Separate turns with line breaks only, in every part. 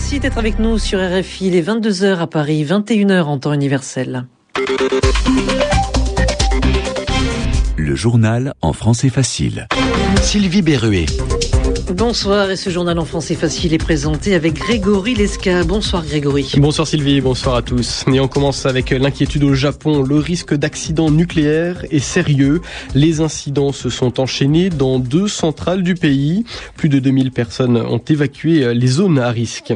Merci d'être avec nous sur RFI. Il est 22h à Paris, 21h en temps universel.
Le journal en français facile. Sylvie Berruet.
Bonsoir et ce journal en français facile est présenté avec Grégory Lesca. Bonsoir Grégory.
Bonsoir Sylvie, bonsoir à tous. Et on commence avec l'inquiétude au Japon. Le risque d'accident nucléaire est sérieux. Les incidents se sont enchaînés dans deux centrales du pays. Plus de 2000 personnes ont évacué les zones à risque.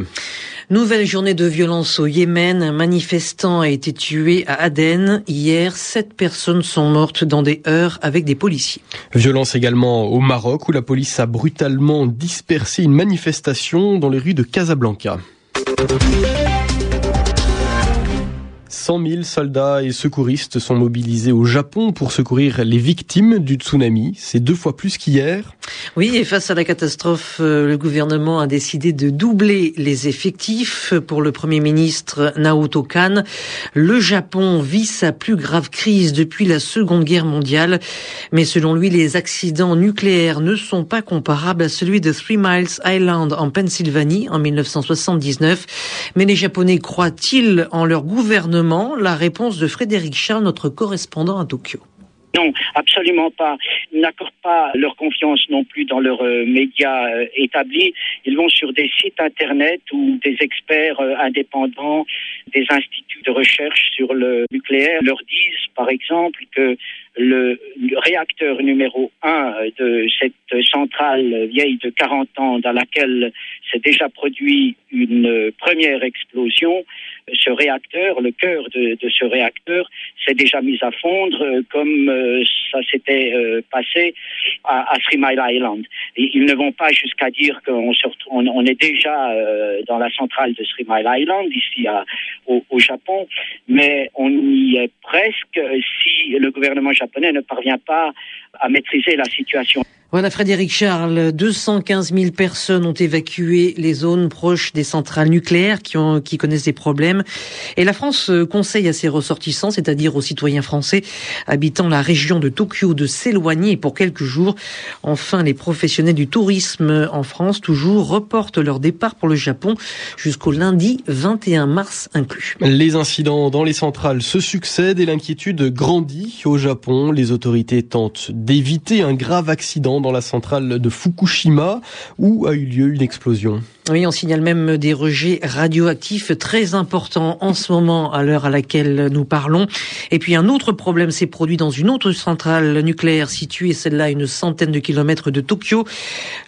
Nouvelle journée de violence au Yémen. Un manifestant a été tué à Aden. Hier, sept personnes sont mortes dans des heurts avec des policiers.
Violence également au Maroc où la police a brutalement dispersé une manifestation dans les rues de Casablanca. 100 000 soldats et secouristes sont mobilisés au Japon pour secourir les victimes du tsunami. C'est deux fois plus qu'hier.
Oui, et face à la catastrophe, euh, le gouvernement a décidé de doubler les effectifs. Pour le Premier ministre Naoto Kan, le Japon vit sa plus grave crise depuis la Seconde Guerre mondiale. Mais selon lui, les accidents nucléaires ne sont pas comparables à celui de Three Miles Island en Pennsylvanie en 1979. Mais les Japonais croient-ils en leur gouvernement la réponse de Frédéric Charles, notre correspondant à Tokyo.
Non, absolument pas. Ils n'accordent pas leur confiance non plus dans leurs euh, médias euh, établis. Ils vont sur des sites internet où des experts euh, indépendants, des instituts de recherche sur le nucléaire leur disent, par exemple, que le, réacteur numéro un de cette centrale vieille de 40 ans dans laquelle s'est déjà produit une première explosion, ce réacteur, le cœur de, ce réacteur, s'est déjà mis à fondre comme ça s'était euh, passé à, à, Three Mile Island. Ils ne vont pas jusqu'à dire qu'on on, on, est déjà euh, dans la centrale de Three Mile Island, ici au, au, Japon, mais on y est presque si le gouvernement japonais ne parvient pas à maîtriser la situation.
Voilà Frédéric Charles, 215 000 personnes ont évacué les zones proches des centrales nucléaires qui, ont, qui connaissent des problèmes. Et la France euh, conseille à ses ressortissants, c'est-à-dire aux citoyens français habitant la région de Tokyo, de s'éloigner pour quelques jours. Enfin, les professionnels du tourisme en France, toujours, reportent leur départ pour le Japon jusqu'au lundi 21 mars inclus.
Les incidents dans les centrales se succèdent et l'inquiétude grandit au Japon. Les autorités tentent d'éviter un grave accident dans la centrale de Fukushima où a eu lieu une explosion.
Oui, on signale même des rejets radioactifs très importants en ce moment à l'heure à laquelle nous parlons. Et puis un autre problème s'est produit dans une autre centrale nucléaire située, celle-là, à une centaine de kilomètres de Tokyo.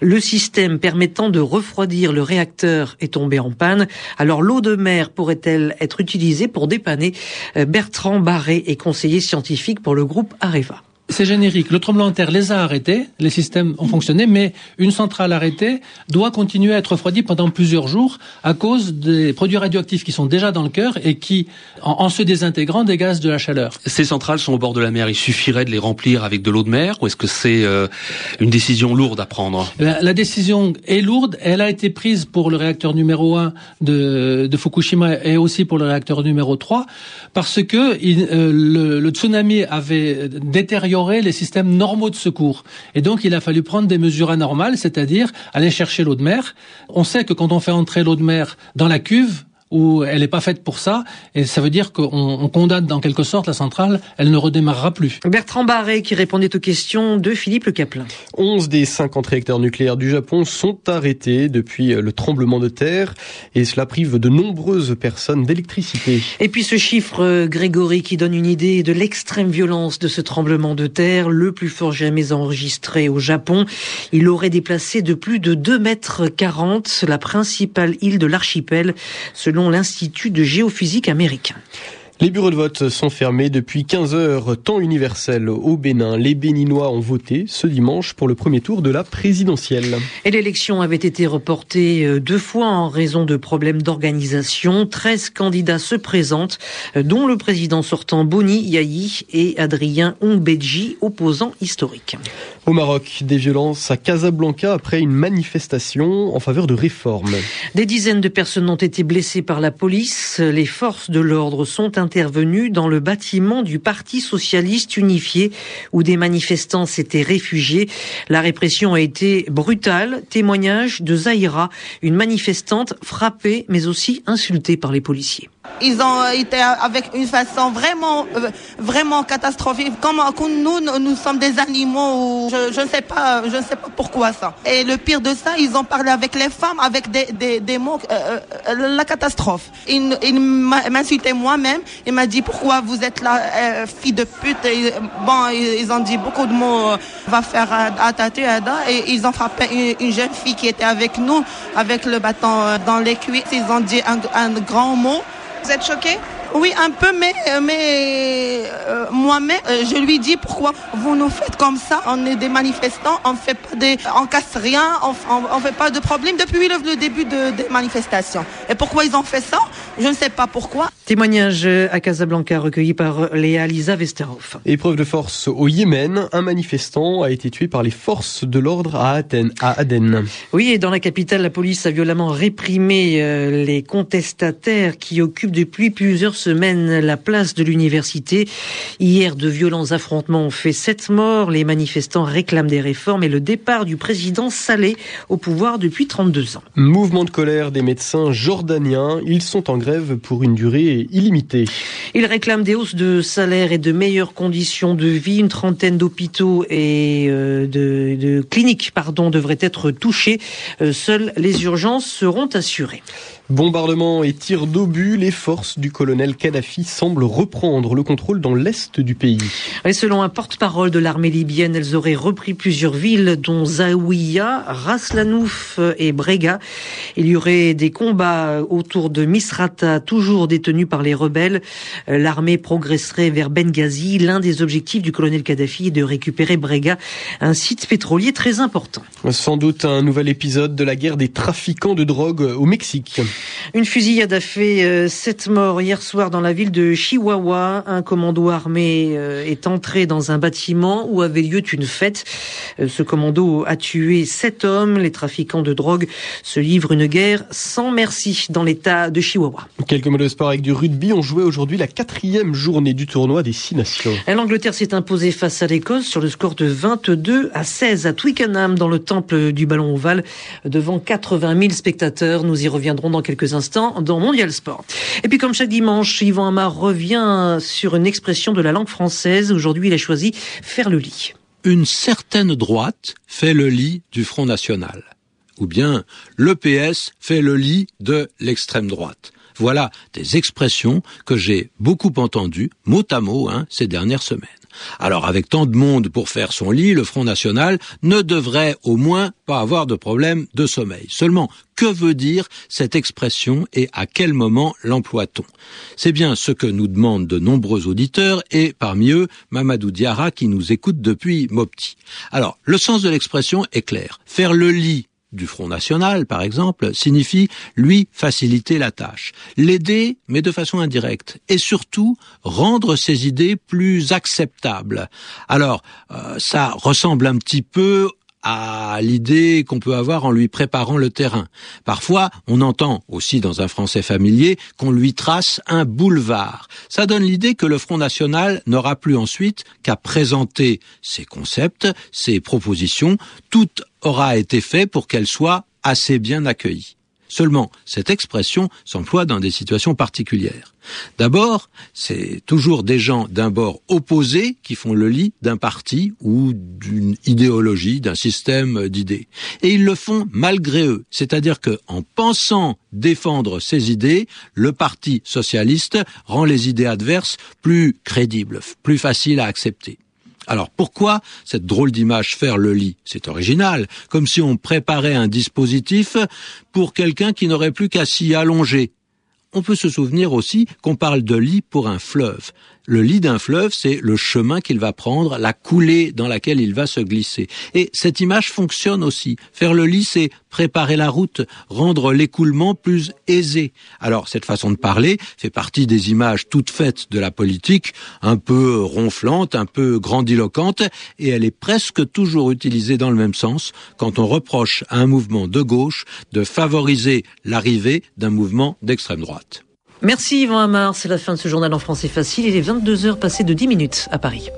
Le système permettant de refroidir le réacteur est tombé en panne. Alors l'eau de mer pourrait-elle être utilisée pour dépanner? Bertrand Barré est conseiller scientifique pour le groupe Areva
c'est générique. Le tremblement de terre les a arrêtés, les systèmes ont fonctionné, mais une centrale arrêtée doit continuer à être refroidie pendant plusieurs jours à cause des produits radioactifs qui sont déjà dans le cœur et qui, en, se désintégrant, dégagent de la chaleur.
Ces centrales sont au bord de la mer. Il suffirait de les remplir avec de l'eau de mer ou est-ce que c'est euh, une décision lourde à prendre?
La, la, décision est lourde. Elle a été prise pour le réacteur numéro 1 de, de Fukushima et aussi pour le réacteur numéro 3 parce que il, euh, le, le tsunami avait détérioré les systèmes normaux de secours. Et donc, il a fallu prendre des mesures anormales, c'est-à-dire aller chercher l'eau de mer. On sait que quand on fait entrer l'eau de mer dans la cuve, où elle n'est pas faite pour ça, et ça veut dire qu'on condamne dans quelque sorte la centrale, elle ne redémarrera plus.
Bertrand Barré qui répondait aux questions de Philippe Le Caplin.
11 des 50 réacteurs nucléaires du Japon sont arrêtés depuis le tremblement de terre, et cela prive de nombreuses personnes d'électricité.
Et puis ce chiffre, Grégory, qui donne une idée de l'extrême violence de ce tremblement de terre, le plus fort jamais enregistré au Japon. Il aurait déplacé de plus de 2 mètres 40 la principale île de l'archipel, selon l'Institut de géophysique américain.
Les bureaux de vote sont fermés depuis 15 heures, temps universel au Bénin. Les Béninois ont voté ce dimanche pour le premier tour de la présidentielle.
Et l'élection avait été reportée euh, deux fois en raison de problèmes d'organisation. 13 candidats se présentent, euh, dont le président sortant Boni Yayi et Adrien Ongbeji, opposant historique.
Au Maroc, des violences à Casablanca après une manifestation en faveur de réformes.
Des dizaines de personnes ont été blessées par la police. Les forces de l'ordre sont intervenues dans le bâtiment du Parti socialiste unifié où des manifestants s'étaient réfugiés. La répression a été brutale. Témoignage de Zahira, une manifestante frappée mais aussi insultée par les policiers.
Ils ont été avec une façon vraiment, euh, vraiment catastrophique. Comme, nous, nous sommes des animaux. Je, ne sais pas, je ne sais pas pourquoi ça. Et le pire de ça, ils ont parlé avec les femmes avec des, des, mots, euh, euh, la catastrophe. Ils, ils m'insultaient moi-même. Il m'a dit pourquoi vous êtes là, fille de pute? bon, ils, ont dit beaucoup de mots. va faire attaquer et ils ont frappé une, jeune fille qui était avec nous, avec le bâton dans les cuisses. Ils ont dit un, un grand mot.
Vous êtes choqué?
Oui, un peu, mais, euh, mais euh, moi-même, euh, je lui dis pourquoi vous nous faites comme ça. On est des manifestants, on fait pas on casse rien, on, on, fait pas de problème depuis le, début de, des manifestations. Et pourquoi ils ont fait ça? Je ne sais pas pourquoi.
Témoignage à Casablanca recueilli par Léa Lisa Westerhoff.
Épreuve de force au Yémen, un manifestant a été tué par les forces de l'ordre à Athènes, à Aden.
Oui, et dans la capitale, la police a violemment réprimé les contestataires qui occupent depuis plusieurs semaine la place de l'université. Hier, de violents affrontements ont fait sept morts. Les manifestants réclament des réformes et le départ du président Saleh au pouvoir depuis 32 ans.
Mouvement de colère des médecins jordaniens. Ils sont en grève pour une durée illimitée.
Ils réclament des hausses de salaire et de meilleures conditions de vie. Une trentaine d'hôpitaux et euh, de, cliniques devraient être touchés. Euh, seules les urgences seront assurées.
Bombardement et tirs d'obus, les forces du colonel Kadhafi semblent reprendre le contrôle dans l'est du pays.
Et selon un porte-parole de l'armée libyenne, elles auraient repris plusieurs villes, dont Zawiya, Raslanouf et Brega. Il y aurait des combats autour de Misrata, toujours détenus par les rebelles. L'armée progresserait vers Benghazi. L'un des objectifs du colonel Kadhafi est de récupérer Brega, un site pétrolier très important.
Sans doute un nouvel épisode de la guerre des trafiquants de drogue au Mexique.
Une fusillade a fait euh, sept morts hier soir dans la ville de Chihuahua. Un commando armé euh, est entré dans un bâtiment où avait lieu une fête. Euh, ce commando a tué sept hommes. Les trafiquants de drogue se livrent une guerre sans merci dans l'état de Chihuahua.
Quelques mots de sport avec du rugby. On jouait aujourd'hui la quatrième journée du tournoi des Six Nations.
L'Angleterre s'est imposée face à l'Écosse sur le score de 22 à 16 à Twickenham dans le temple du ballon ovale devant 80 000 spectateurs. Nous y reviendrons dans quelques instants dans Mondial Sport. Et puis comme chaque dimanche, Yvan Amar revient sur une expression de la langue française. Aujourd'hui, il a choisi faire le lit.
Une certaine droite fait le lit du Front National. Ou bien l'EPS fait le lit de l'extrême droite. Voilà des expressions que j'ai beaucoup entendues, mot à mot, hein, ces dernières semaines. Alors avec tant de monde pour faire son lit, le Front National ne devrait au moins pas avoir de problème de sommeil. Seulement, que veut dire cette expression et à quel moment l'emploie-t-on? C'est bien ce que nous demandent de nombreux auditeurs et parmi eux Mamadou Diarra qui nous écoute depuis Mopti. Alors, le sens de l'expression est clair. Faire le lit du Front National, par exemple, signifie lui faciliter la tâche, l'aider, mais de façon indirecte, et surtout rendre ses idées plus acceptables. Alors, euh, ça ressemble un petit peu à l'idée qu'on peut avoir en lui préparant le terrain. Parfois, on entend aussi dans un français familier qu'on lui trace un boulevard. Ça donne l'idée que le Front National n'aura plus ensuite qu'à présenter ses concepts, ses propositions, toutes aura été fait pour qu'elle soit assez bien accueillie. Seulement, cette expression s'emploie dans des situations particulières. D'abord, c'est toujours des gens d'un bord opposé qui font le lit d'un parti ou d'une idéologie, d'un système d'idées. Et ils le font malgré eux. C'est-à-dire que, en pensant défendre ces idées, le parti socialiste rend les idées adverses plus crédibles, plus faciles à accepter. Alors pourquoi cette drôle d'image faire le lit? C'est original, comme si on préparait un dispositif pour quelqu'un qui n'aurait plus qu'à s'y allonger. On peut se souvenir aussi qu'on parle de lit pour un fleuve. Le lit d'un fleuve, c'est le chemin qu'il va prendre, la coulée dans laquelle il va se glisser. Et cette image fonctionne aussi. Faire le lit, c'est préparer la route, rendre l'écoulement plus aisé. Alors cette façon de parler fait partie des images toutes faites de la politique, un peu ronflante, un peu grandiloquente, et elle est presque toujours utilisée dans le même sens quand on reproche à un mouvement de gauche de favoriser l'arrivée d'un mouvement d'extrême droite.
Merci Yvan Amar, c'est la fin de ce journal en français facile. Il est 22h passé de 10 minutes à Paris.